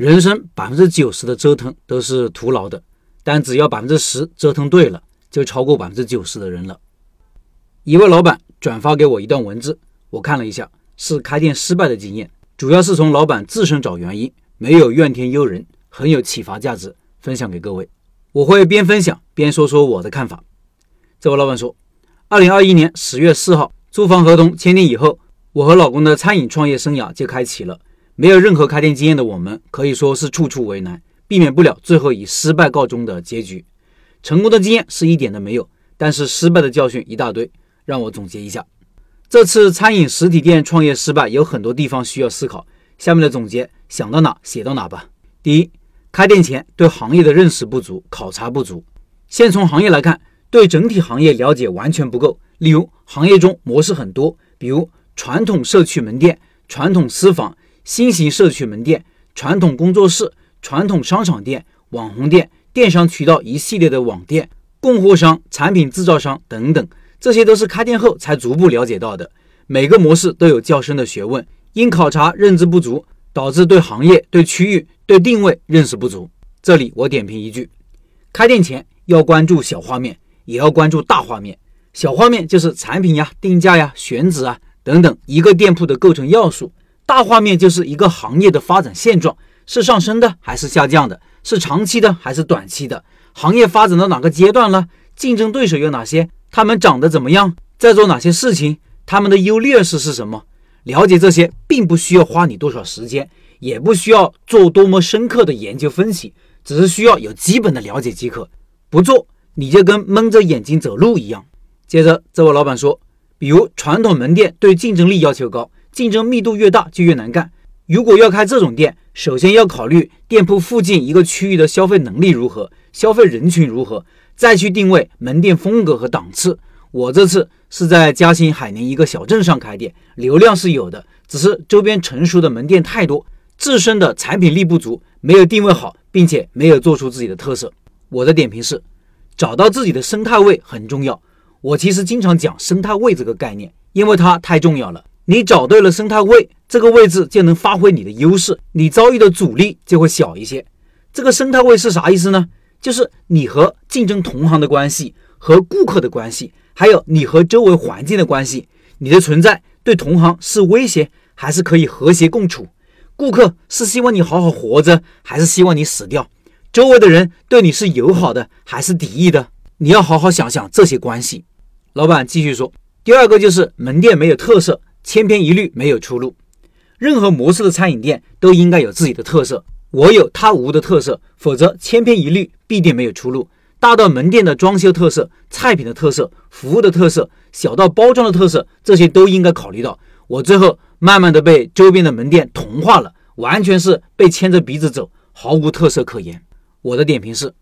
人生百分之九十的折腾都是徒劳的，但只要百分之十折腾对了，就超过百分之九十的人了。一位老板转发给我一段文字，我看了一下，是开店失败的经验，主要是从老板自身找原因，没有怨天尤人，很有启发价值，分享给各位。我会边分享边说说我的看法。这位老板说，二零二一年十月四号租房合同签订以后。我和老公的餐饮创业生涯就开启了。没有任何开店经验的我们，可以说是处处为难，避免不了最后以失败告终的结局。成功的经验是一点都没有，但是失败的教训一大堆。让我总结一下，这次餐饮实体店创业失败有很多地方需要思考。下面的总结，想到哪写到哪吧。第一，开店前对行业的认识不足，考察不足。先从行业来看，对整体行业了解完全不够。例如，行业中模式很多，比如。传统社区门店、传统私房、新型社区门店、传统工作室、传统商场店、网红店、电商渠道一系列的网店、供货商、产品制造商等等，这些都是开店后才逐步了解到的。每个模式都有较深的学问，因考察认知不足，导致对行业、对区域、对定位认识不足。这里我点评一句：开店前要关注小画面，也要关注大画面。小画面就是产品呀、定价呀、选址啊。等等，一个店铺的构成要素，大画面就是一个行业的发展现状，是上升的还是下降的？是长期的还是短期的？行业发展到哪个阶段了？竞争对手有哪些？他们长得怎么样？在做哪些事情？他们的优劣势是什么？了解这些，并不需要花你多少时间，也不需要做多么深刻的研究分析，只是需要有基本的了解即可。不做，你就跟蒙着眼睛走路一样。接着，这位老板说。比如传统门店对竞争力要求高，竞争密度越大就越难干。如果要开这种店，首先要考虑店铺附近一个区域的消费能力如何，消费人群如何，再去定位门店风格和档次。我这次是在嘉兴海宁一个小镇上开店，流量是有的，只是周边成熟的门店太多，自身的产品力不足，没有定位好，并且没有做出自己的特色。我的点评是，找到自己的生态位很重要。我其实经常讲生态位这个概念，因为它太重要了。你找对了生态位，这个位置就能发挥你的优势，你遭遇的阻力就会小一些。这个生态位是啥意思呢？就是你和竞争同行的关系，和顾客的关系，还有你和周围环境的关系。你的存在对同行是威胁，还是可以和谐共处？顾客是希望你好好活着，还是希望你死掉？周围的人对你是友好的，还是敌意的？你要好好想想这些关系。老板继续说：“第二个就是门店没有特色，千篇一律，没有出路。任何模式的餐饮店都应该有自己的特色，我有他无的特色，否则千篇一律，必定没有出路。大到门店的装修特色、菜品的特色、服务的特色，小到包装的特色，这些都应该考虑到。我最后慢慢的被周边的门店同化了，完全是被牵着鼻子走，毫无特色可言。我的点评是，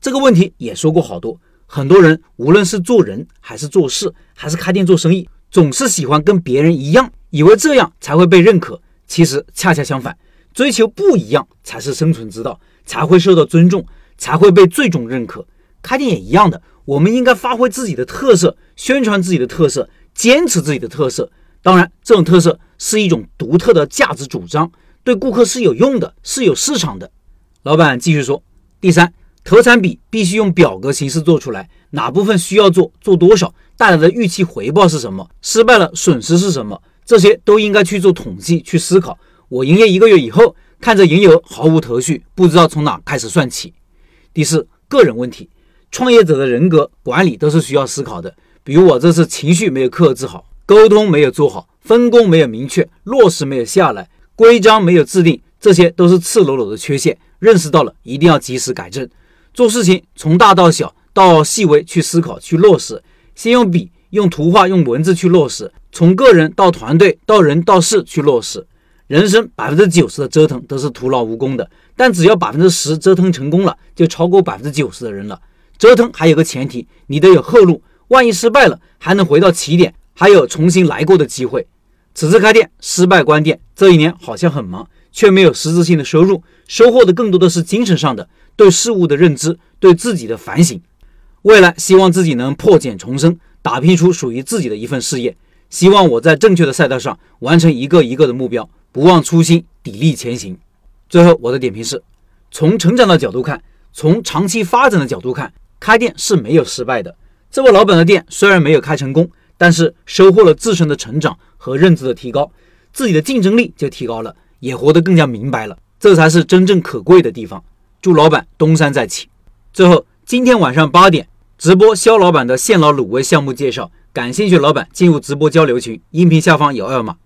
这个问题也说过好多。”很多人无论是做人还是做事，还是开店做生意，总是喜欢跟别人一样，以为这样才会被认可。其实恰恰相反，追求不一样才是生存之道，才会受到尊重，才会被最终认可。开店也一样的，我们应该发挥自己的特色，宣传自己的特色，坚持自己的特色。当然，这种特色是一种独特的价值主张，对顾客是有用的，是有市场的。老板继续说，第三。投产比必须用表格形式做出来，哪部分需要做，做多少，带来的预期回报是什么？失败了损失是什么？这些都应该去做统计，去思考。我营业一个月以后，看着营业额毫无头绪，不知道从哪开始算起。第四，个人问题，创业者的人格管理都是需要思考的。比如我这次情绪没有克制好，沟通没有做好，分工没有明确，落实没有下来，规章没有制定，这些都是赤裸裸的缺陷。认识到了，一定要及时改正。做事情从大到小到细微去思考去落实，先用笔、用图画、用文字去落实；从个人到团队到人到事去落实。人生百分之九十的折腾都是徒劳无功的，但只要百分之十折腾成功了，就超过百分之九十的人了。折腾还有个前提，你得有后路，万一失败了，还能回到起点，还有重新来过的机会。此次开店失败关店，这一年好像很忙，却没有实质性的收入，收获的更多的是精神上的。对事物的认知，对自己的反省，未来希望自己能破茧重生，打拼出属于自己的一份事业。希望我在正确的赛道上完成一个一个的目标，不忘初心，砥砺前行。最后我的点评是：从成长的角度看，从长期发展的角度看，开店是没有失败的。这位老板的店虽然没有开成功，但是收获了自身的成长和认知的提高，自己的竞争力就提高了，也活得更加明白了。这才是真正可贵的地方。祝老板东山再起。最后，今天晚上八点直播肖老板的现老卤味项目介绍，感兴趣老板进入直播交流群，音频下方有二维码。